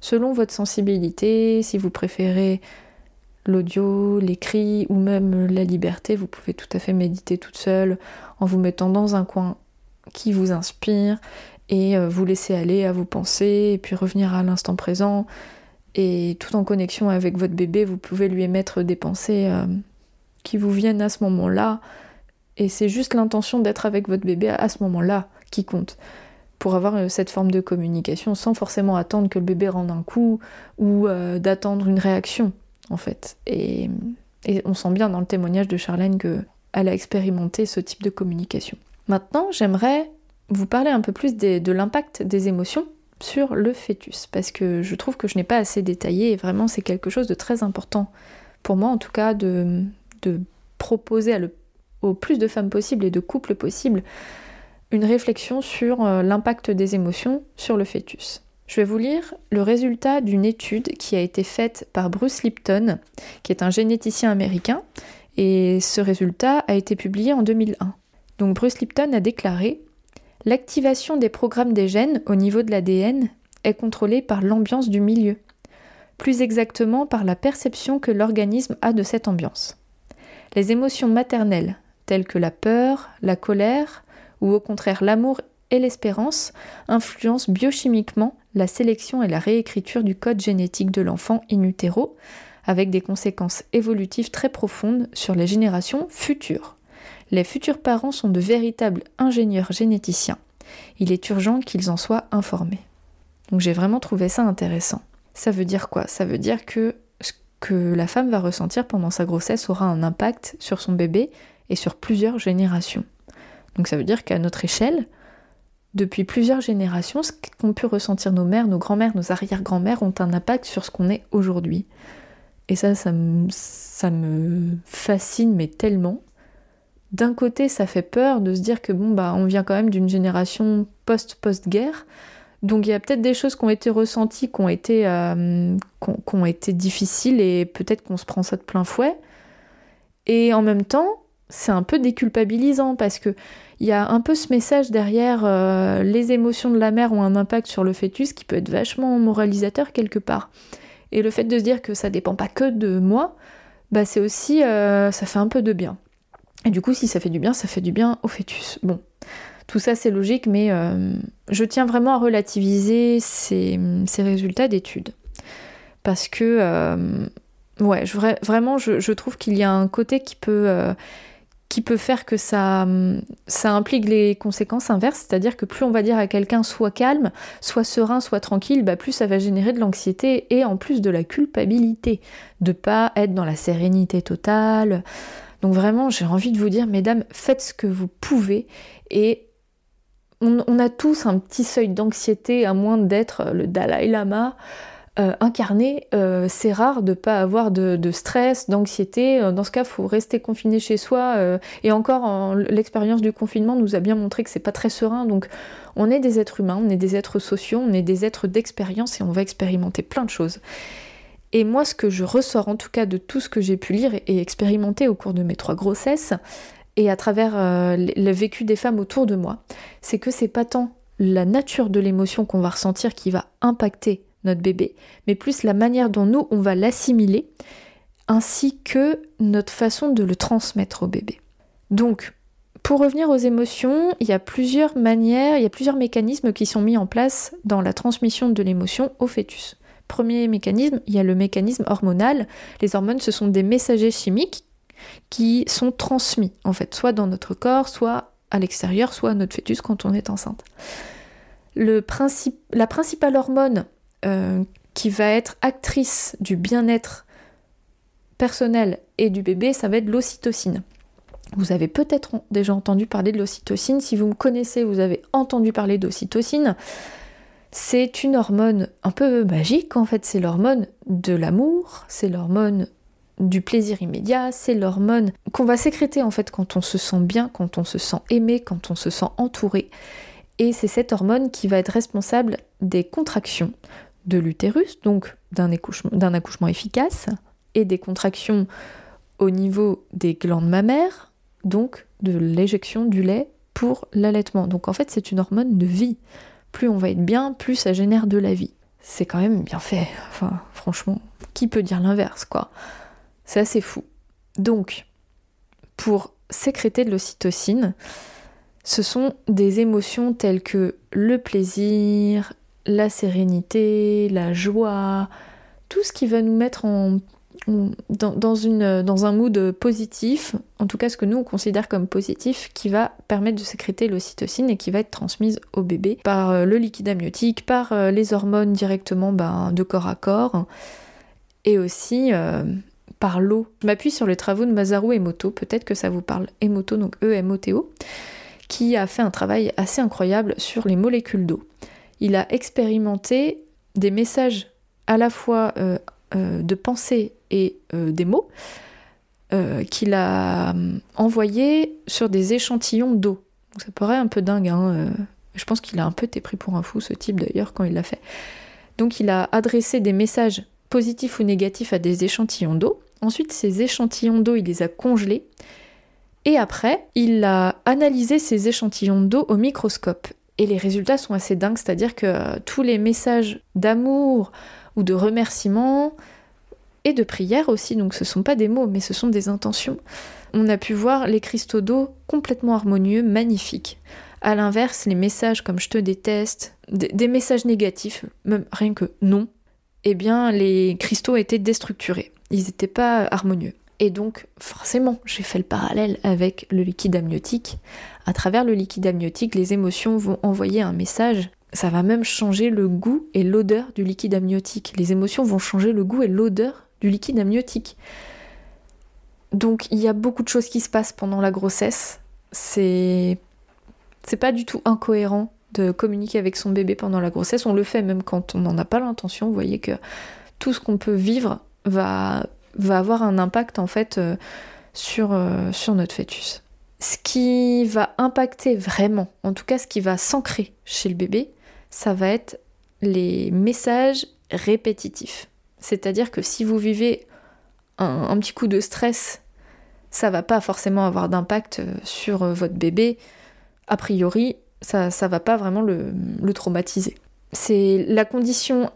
Selon votre sensibilité, si vous préférez l'audio, l'écrit ou même la liberté, vous pouvez tout à fait méditer toute seule en vous mettant dans un coin qui vous inspire et euh, vous laisser aller à vos pensées et puis revenir à l'instant présent. Et tout en connexion avec votre bébé, vous pouvez lui émettre des pensées euh, qui vous viennent à ce moment-là. Et c'est juste l'intention d'être avec votre bébé à ce moment-là qui compte. Pour avoir euh, cette forme de communication sans forcément attendre que le bébé rende un coup ou euh, d'attendre une réaction, en fait. Et, on sent bien dans le témoignage de Charlène qu'elle a expérimenté ce type de communication. Maintenant, j'aimerais vous parler un peu plus de l'impact des émotions sur le fœtus, parce que je trouve que je n'ai pas assez détaillé et vraiment c'est quelque chose de très important pour moi en tout cas de, de proposer au plus de femmes possibles et de couples possibles une réflexion sur euh, l'impact des émotions sur le fœtus. Je vais vous lire le résultat d'une étude qui a été faite par Bruce Lipton, qui est un généticien américain, et ce résultat a été publié en 2001. Donc Bruce Lipton a déclaré L'activation des programmes des gènes au niveau de l'ADN est contrôlée par l'ambiance du milieu, plus exactement par la perception que l'organisme a de cette ambiance. Les émotions maternelles, telles que la peur, la colère, ou au contraire l'amour et l'espérance, influencent biochimiquement la sélection et la réécriture du code génétique de l'enfant in utero, avec des conséquences évolutives très profondes sur les générations futures. Les futurs parents sont de véritables ingénieurs généticiens. Il est urgent qu'ils en soient informés. Donc j'ai vraiment trouvé ça intéressant. Ça veut dire quoi? Ça veut dire que que la femme va ressentir pendant sa grossesse aura un impact sur son bébé et sur plusieurs générations. Donc ça veut dire qu'à notre échelle, depuis plusieurs générations, ce qu'ont pu ressentir nos mères, nos grands-mères, nos arrière-grand-mères ont un impact sur ce qu'on est aujourd'hui. Et ça, ça me, ça me fascine, mais tellement. D'un côté, ça fait peur de se dire que bon, bah, on vient quand même d'une génération post-post-guerre. Donc il y a peut-être des choses qui ont été ressenties, qui ont été, euh, qui ont été difficiles et peut-être qu'on se prend ça de plein fouet. Et en même temps, c'est un peu déculpabilisant parce que il y a un peu ce message derrière euh, les émotions de la mère ont un impact sur le fœtus qui peut être vachement moralisateur quelque part. Et le fait de se dire que ça dépend pas que de moi, bah c'est aussi euh, ça fait un peu de bien. Et du coup, si ça fait du bien, ça fait du bien au fœtus. Bon, tout ça c'est logique, mais euh, je tiens vraiment à relativiser ces, résultats d'études. Parce que, ouais, je, vraiment, je, trouve qu'il y a un côté qui peut peut faire que ça, ça implique les conséquences inverses, c'est-à-dire que plus on va dire à quelqu'un soit calme, soit serein, soit tranquille, bah plus ça va générer de l'anxiété et en plus de la culpabilité de pas être dans la sérénité totale. Donc vraiment, j'ai envie de vous dire, mesdames, faites ce que vous pouvez et on, a tous un petit seuil d'anxiété à moins d'être le Dalai Lama. Euh, incarné, euh, c'est rare de ne pas avoir de, stress, d'anxiété. Euh, dans ce cas, il faut rester confiné chez soi. et encore, l'expérience du confinement nous a bien montré que c'est pas très serein. Donc, on est des êtres humains, on est des êtres sociaux, on est des êtres d'expérience et on va expérimenter plein de choses. Et moi, ce que je ressors en tout cas de tout ce que j'ai pu lire et expérimenter au cours de mes trois grossesses, et à travers le vécu des femmes autour de moi, c'est que c'est pas tant la nature de l'émotion qu'on va ressentir qui va impacter notre bébé, mais plus la manière dont nous, on va l'assimiler, ainsi que notre façon de le transmettre au bébé. Donc, pour revenir aux émotions, il y a plusieurs manières, il y a plusieurs mécanismes qui sont mis en place dans la transmission de l'émotion au fœtus. Premier mécanisme, il y a le mécanisme hormonal. Les hormones, ce sont des messagers chimiques qui sont transmis, en fait, soit dans notre corps, soit à l'extérieur, soit à notre fœtus quand on est enceinte. La principale hormone euh, qui va être actrice du bien-être personnel et du bébé, ça va être l'ocytocine. Vous avez peut-être déjà entendu parler de l'ocytocine. Si vous me connaissez, vous avez entendu parler d'ocytocine. C'est une hormone un peu magique en fait, c'est l'hormone de l'amour, c'est l'hormone du plaisir immédiat, c'est l'hormone qu'on va sécréter en fait quand on se sent bien, quand on se sent aimé, quand on se sent entouré. Et c'est cette hormone qui va être responsable des contractions, de l'utérus, donc d'un accouchement, efficace, et des contractions au niveau des glandes mammaires, donc de l'éjection du lait pour l'allaitement. Donc en fait c'est une hormone de vie. Plus on va être bien, plus ça génère de la vie. C'est quand même bien fait. Enfin franchement, qui peut dire l'inverse quoi? C'est assez fou. Donc pour sécréter de l'ocytocine, ce sont des émotions telles que le plaisir, la sérénité, la joie, tout ce qui va nous mettre dans un mood positif, en tout cas ce que nous on considère comme positif, qui va permettre de sécréter l'ocytocine et qui va être transmise au bébé par euh, le liquide amniotique, par euh, les hormones directement ben, de corps à corps, et aussi euh, par l'eau. Je m'appuie sur les travaux de Masaru Emoto, peut-être que ça vous parle, Emoto, donc E-M-O-T-O, qui a fait un travail assez incroyable sur les molécules d'eau il a expérimenté des messages à la fois euh, euh, de pensée et euh, des mots qu'il a envoyés sur des échantillons d'eau. ça paraît un peu dingue, hein, je pense qu'il a un peu été pris pour un fou ce type d'ailleurs quand il l'a fait. Donc il a adressé des messages positifs ou négatifs à des échantillons d'eau. Ensuite ces échantillons d'eau il les a congelés Et après, il a analysé ces échantillons d'eau au microscope. Et les résultats sont assez dingues, c'est-à-dire que tous les messages d'amour ou de remerciement et de prière aussi, donc ce ne sont pas des mots, mais ce sont des intentions. On a pu voir les cristaux d'eau complètement harmonieux, magnifiques. À l'inverse, les messages comme je te déteste, des messages négatifs, même rien que non, eh bien les cristaux étaient déstructurés. Ils n'étaient pas harmonieux. Et donc, forcément, j'ai fait le parallèle avec le liquide amniotique. À travers le liquide amniotique, les émotions vont envoyer un message. Ça va même changer le goût et l'odeur du liquide amniotique. Les émotions vont changer le goût et l'odeur du liquide amniotique. Donc, il y a beaucoup de choses qui se passent pendant la grossesse. C'est. C'est pas du tout incohérent de communiquer avec son bébé pendant la grossesse. On le fait même quand on n'en a pas l'intention. Vous voyez que tout ce qu'on peut vivre va avoir un impact en fait euh, sur, euh, sur notre fœtus. Ce qui va impacter vraiment, en tout cas ce qui va s'ancrer chez le bébé, ça va être les messages répétitifs. C'est-à-dire que si vous vivez un, petit coup de stress, ça va pas forcément avoir d'impact euh, sur votre bébé. A priori, ça, ça va pas vraiment le, traumatiser. C'est la condition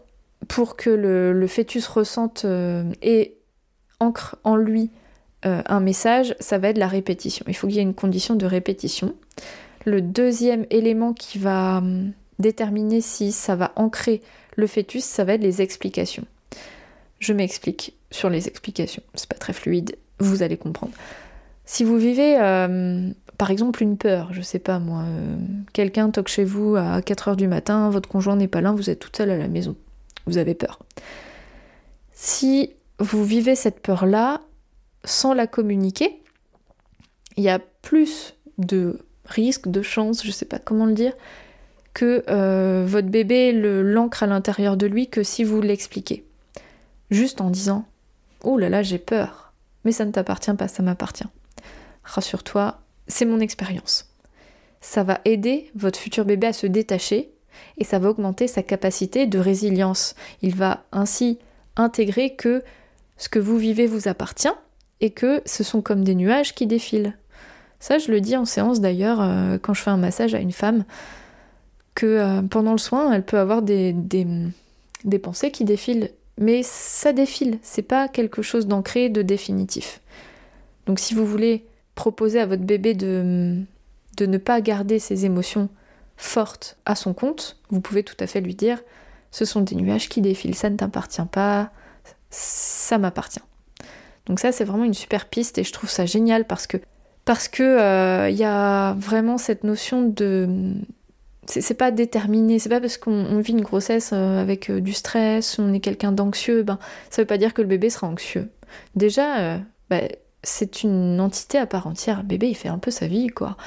pour que le, fœtus ressente et ancre en lui euh, un message, ça va être la répétition. Il faut qu'il y ait une condition de répétition. Le deuxième élément qui va hum, déterminer si ça va ancrer le fœtus, ça va être les explications. Je m'explique sur les explications. C'est pas très fluide, vous allez comprendre. Si vous vivez hum, par exemple une peur, je sais pas moi, euh, quelqu'un toque chez vous à 4h du matin, votre conjoint n'est pas là, vous êtes toute seule à la maison. Vous avez peur. Si vous vivez cette peur-là sans la communiquer, il y a plus de risques, de chances, je sais pas comment le dire, que euh, votre bébé l'ancre à l'intérieur de lui que si vous l'expliquez. Juste en disant Oh là là, j'ai peur, mais ça ne t'appartient pas, ça m'appartient. Rassure-toi, c'est mon expérience. Ça va aider votre futur bébé à se détacher et ça va augmenter sa capacité de résilience. Il va ainsi intégrer que ce que vous vivez vous appartient et que ce sont comme des nuages qui défilent. Ça, je le dis en séance d'ailleurs, euh, quand je fais un massage à une femme, que euh, pendant le soin, elle peut avoir des, des, pensées qui défilent. Mais ça défile, c'est pas quelque chose d'ancré, de définitif. Donc si vous voulez proposer à votre bébé de, de ne pas garder ses émotions fortes à son compte, vous pouvez tout à fait lui dire ce sont des nuages qui défilent, ça ne t'appartient pas, ça m'appartient. Donc ça c'est vraiment une super piste et je trouve ça génial parce que parce que il euh, y a vraiment cette notion de c'est pas déterminé, c'est pas parce qu'on vit une grossesse euh, avec euh, du stress, on est quelqu'un d'anxieux, ben ça veut pas dire que le bébé sera anxieux. Déjà, ben, c'est une entité à part entière. Bébé il fait un peu sa vie quoi.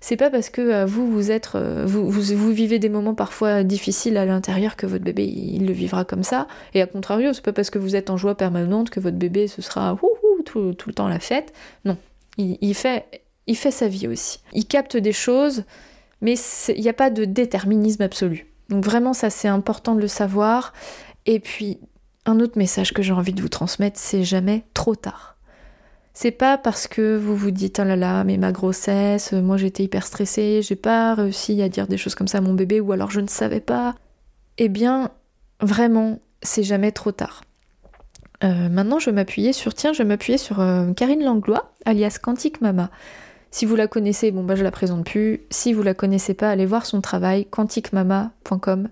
C'est pas parce que euh, vous vous êtes euh, vous, vous, vivez des moments parfois difficiles à l'intérieur que votre bébé il, le vivra comme ça. Et à contrario c'est pas parce que vous êtes en joie permanente que votre bébé ce sera tout, tout, le temps la fête. Non. Il, fait il fait sa vie aussi. Il capte des choses mais il n'y a pas de déterminisme absolu. Donc vraiment ça c'est important de le savoir. Et puis un autre message que j'ai envie de vous transmettre c'est jamais trop tard c'est pas parce que vous vous dites oh là là, mais ma grossesse, moi j'étais hyper stressée, j'ai pas réussi à dire des choses comme ça à mon bébé, ou alors je ne savais pas. Eh bien, vraiment, c'est jamais trop tard. Euh, maintenant, je vais m'appuyer sur, tiens, je vais m'appuyer sur euh, Karine Langlois, alias Quantique Mama. Si vous la connaissez, bon bah je la présente plus. Si vous la connaissez pas, allez voir son travail, quantiquemama.com.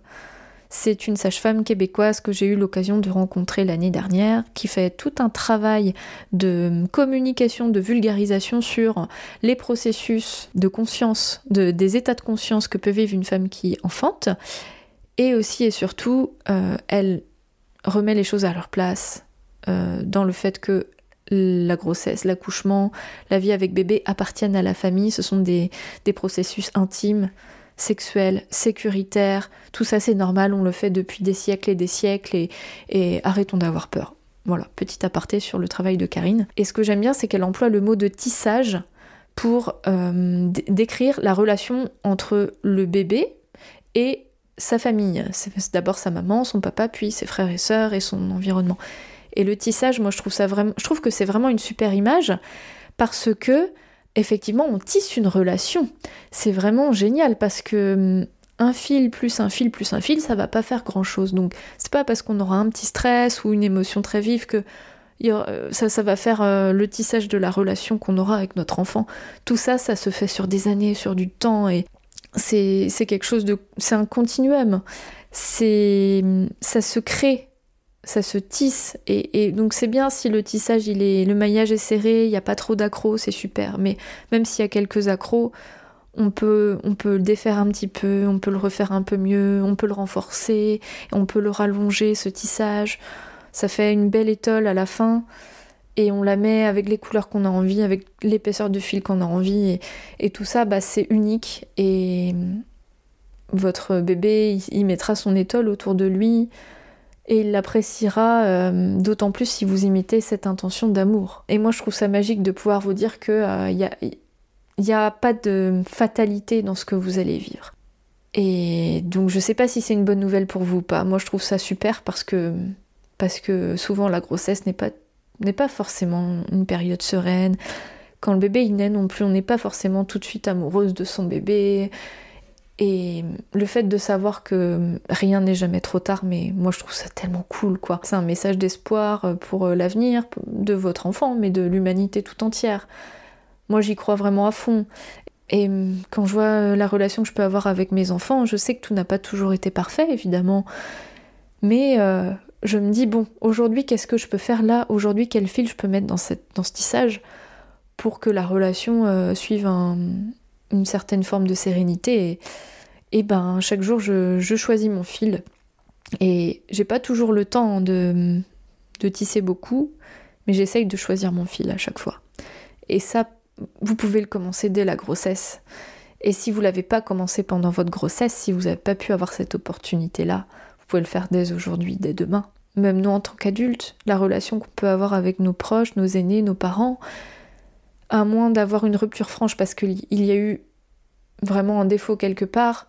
C'est une sage-femme québécoise que j'ai eu l'occasion de rencontrer l'année dernière, qui fait tout un travail de communication, de vulgarisation sur les processus de conscience, des états de conscience que peut vivre une femme qui enfante. Et aussi et surtout, euh, elle remet les choses à leur place euh, dans le fait que la grossesse, l'accouchement, la vie avec bébé appartiennent à la famille, ce sont des processus intimes sexuel, sécuritaire, tout ça c'est normal, on le fait depuis des siècles et des siècles et, arrêtons d'avoir peur. Voilà, petit aparté sur le travail de Karine. Et ce que j'aime bien, c'est qu'elle emploie le mot de tissage pour euh, décrire la relation entre le bébé et sa famille. C'est d'abord sa maman, son papa, puis ses frères et sœurs et son environnement. Et le tissage, moi je trouve ça vraiment, je trouve que c'est vraiment une super image parce que effectivement, on tisse une relation. C'est vraiment génial parce que hum, un fil plus un fil plus un fil, ça va pas faire grand chose. Donc, c'est pas parce qu'on aura un petit stress ou une émotion très vive que euh, ça, va faire euh, le tissage de la relation qu'on aura avec notre enfant. Tout ça, ça se fait sur des années, sur du temps, et c'est quelque chose de. C'est un continuum. C'est. Ça se crée ça se tisse. Et, donc c'est bien si le tissage il le maillage est serré il n'y a pas trop d'accros c'est super. Mais même s'il y a quelques accros on peut on peut le défaire un petit peu on peut le refaire un peu mieux on peut le renforcer on peut le rallonger ce tissage. Ça fait une belle étole à la fin et on la met avec les couleurs qu'on a envie avec l'épaisseur du fil qu'on a envie. Et, tout ça bah, c'est unique. Et votre bébé il mettra son étole autour de lui et il l'appréciera euh, d'autant plus si vous imitez cette intention d'amour. Et moi je trouve ça magique de pouvoir vous dire qu'il n'y euh, a, a pas de fatalité dans ce que vous allez vivre. Et donc je sais pas si c'est une bonne nouvelle pour vous ou pas. Moi je trouve ça super parce que, parce que souvent la grossesse n'est pas, n'est pas forcément une période sereine. Quand le bébé il naît non plus, on n'est pas forcément tout de suite amoureuse de son bébé. Et le fait de savoir que rien n'est jamais trop tard, mais moi je trouve ça tellement cool quoi. C'est un message d'espoir euh, pour euh, l'avenir de votre enfant, mais de l'humanité tout entière. Moi j'y crois vraiment à fond. Et mm, quand je vois euh, la relation que je peux avoir avec mes enfants, je sais que tout n'a pas toujours été parfait évidemment. Mais je me dis, bon, aujourd'hui qu'est-ce que je peux faire là? Aujourd'hui quel fil je peux mettre dans, cette, dans ce tissage pour que la relation suive un, une certaine forme de sérénité. Et, ben, chaque jour, je, choisis mon fil. Et j'ai pas toujours le temps de, de tisser beaucoup, mais j'essaye de choisir mon fil à chaque fois. Et ça, vous pouvez le commencer dès la grossesse. Et si vous l'avez pas commencé pendant votre grossesse, si vous n'avez pas pu avoir cette opportunité-là, vous pouvez le faire dès aujourd'hui, dès demain. Même nous en tant qu'adultes, la relation qu'on peut avoir avec nos proches, nos aînés, nos parents, à moins d'avoir une rupture franche parce qu'il y a eu vraiment un défaut quelque part,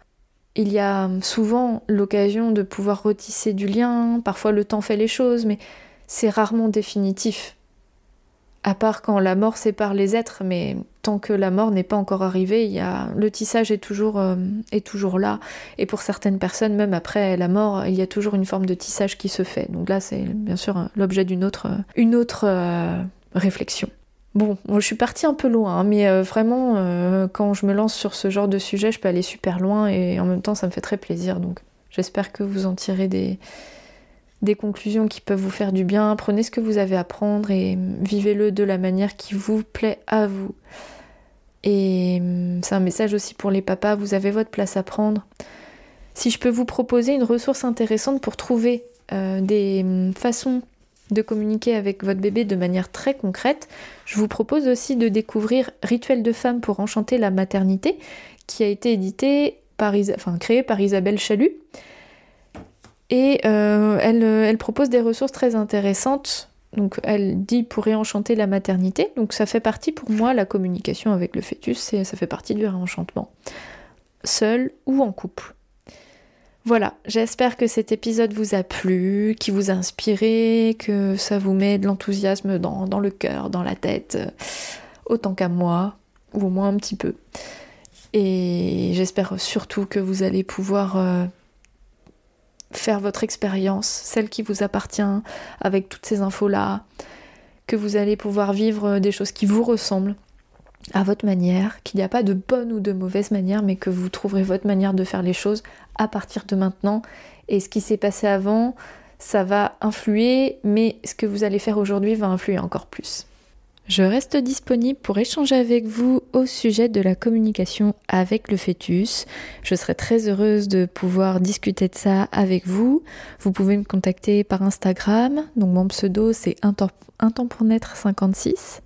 il y a souvent l'occasion de pouvoir retisser du lien, parfois le temps fait les choses, mais c'est rarement définitif. À part quand la mort sépare les êtres, mais tant que la mort n'est pas encore arrivée, il y a... le tissage est toujours, euh, est toujours là. Et pour certaines personnes, même après la mort, il y a toujours une forme de tissage qui se fait. Donc là, c'est bien sûr l'objet d'une autre, une autre euh, réflexion. Bon, je suis partie un peu loin, hein, mais euh, vraiment, euh, quand je me lance sur ce genre de sujet, je peux aller super loin et en même temps, ça me fait très plaisir. Donc, j'espère que vous en tirez des, conclusions qui peuvent vous faire du bien. Prenez ce que vous avez à prendre et vivez-le de la manière qui vous plaît à vous. Et hum, c'est un message aussi pour les papas, vous avez votre place à prendre. Si je peux vous proposer une ressource intéressante pour trouver euh, des hum, façons de communiquer avec votre bébé de manière très concrète, je vous propose aussi de découvrir Rituel de femme pour enchanter la maternité, qui a été édité par enfin, créé par Isabelle Chalut. Et euh, elle, elle, propose des ressources très intéressantes. Donc elle dit pour réenchanter la maternité. Donc ça fait partie pour moi, la communication avec le fœtus, ça fait partie du réenchantement. Seul ou en couple. Voilà, j'espère que cet épisode vous a plu, qui vous a inspiré, que ça vous met de l'enthousiasme dans, le cœur, dans la tête, euh, autant qu'à moi, ou au moins un petit peu. Et j'espère surtout que vous allez pouvoir euh, faire votre expérience, celle qui vous appartient, avec toutes ces infos-là, que vous allez pouvoir vivre des choses qui vous ressemblent à votre manière, qu'il n'y a pas de bonne ou de mauvaise manière, mais que vous trouverez votre manière de faire les choses à partir de maintenant. Et ce qui s'est passé avant, ça va influer, mais ce que vous allez faire aujourd'hui va influer encore plus. Je reste disponible pour échanger avec vous au sujet de la communication avec le fœtus. Je serai très heureuse de pouvoir discuter de ça avec vous. Vous pouvez me contacter par Instagram, donc mon pseudo c'est un temps pour naître 56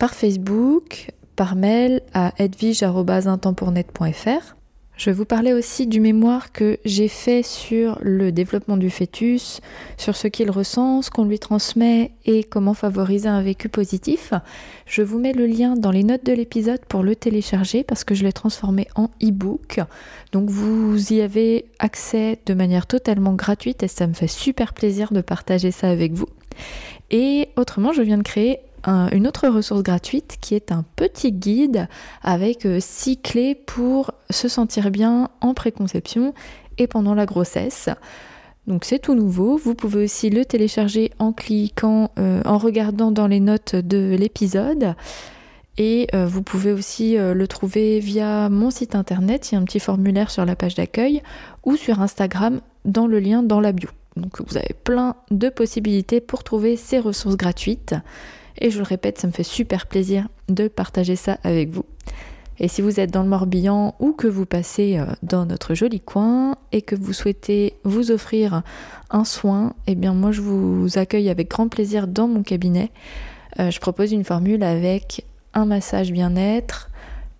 par Facebook, par mail à edwige.intempournet.fr. Je vous parlais aussi du mémoire que j'ai fait sur le développement du fœtus, sur ce qu'il ressent, ce qu'on lui transmet et comment favoriser un vécu positif. Je vous mets le lien dans les notes de l'épisode pour le télécharger parce que je l'ai transformé en e-book. Donc vous y avez accès de manière totalement gratuite et ça me fait super plaisir de partager ça avec vous. Et autrement, je viens de créer une autre ressource gratuite qui est un petit guide avec 6 clés pour se sentir bien en préconception et pendant la grossesse. Donc c'est tout nouveau. Vous pouvez aussi le télécharger en cliquant, en regardant dans les notes de l'épisode. Et euh, vous pouvez aussi euh, le trouver via mon site internet, il y a un petit formulaire sur la page d'accueil, ou sur Instagram dans le lien dans la bio. Donc vous avez plein de possibilités pour trouver ces ressources gratuites. Et je le répète, ça me fait super plaisir de partager ça avec vous. Et si vous êtes dans le Morbihan ou que vous passez euh, dans notre joli coin et que vous souhaitez vous offrir un soin, eh bien moi je vous accueille avec grand plaisir dans mon cabinet. je propose une formule avec un massage bien-être,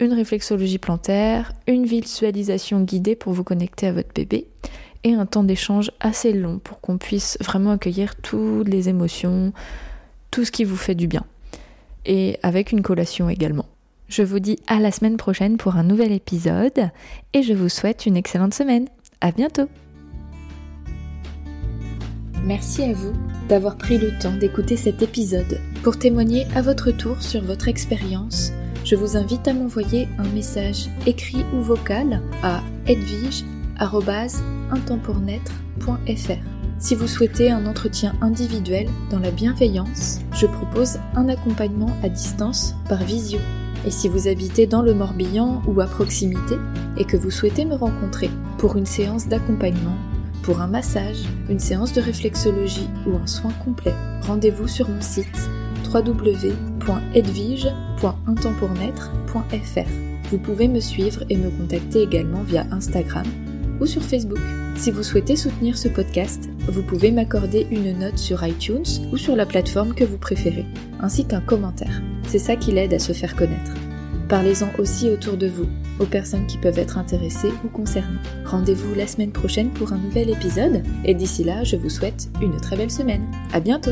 une réflexologie plantaire, une visualisation guidée pour vous connecter à votre bébé et un temps d'échange assez long pour qu'on puisse vraiment accueillir toutes les émotions, tout ce qui vous fait du bien. Et avec une collation également. Je vous dis à la semaine prochaine pour un nouvel épisode et je vous souhaite une excellente semaine. À bientôt! Merci à vous d'avoir pris le temps d'écouter cet épisode. Pour témoigner à votre tour sur votre expérience, je vous invite à m'envoyer un message écrit ou vocal à edwige.intempournaître.fr. Si vous souhaitez un entretien individuel dans la bienveillance, je propose un accompagnement à distance par visio. Et si vous habitez dans le Morbihan ou à proximité et que vous souhaitez me rencontrer pour une séance d'accompagnement, pour un massage, une séance de réflexologie ou un soin complet, rendez-vous sur mon site www.edvige.intempournaître.fr. Vous pouvez me suivre et me contacter également via Instagram ou sur Facebook. Si vous souhaitez soutenir ce podcast, vous pouvez m'accorder une note sur iTunes ou sur la plateforme que vous préférez, ainsi qu'un commentaire. C'est ça qui l'aide à se faire connaître. Parlez-en aussi autour de vous, aux personnes qui peuvent être intéressées ou concernées. Rendez-vous la semaine prochaine pour un nouvel épisode, et d'ici là, je vous souhaite une très belle semaine. À bientôt!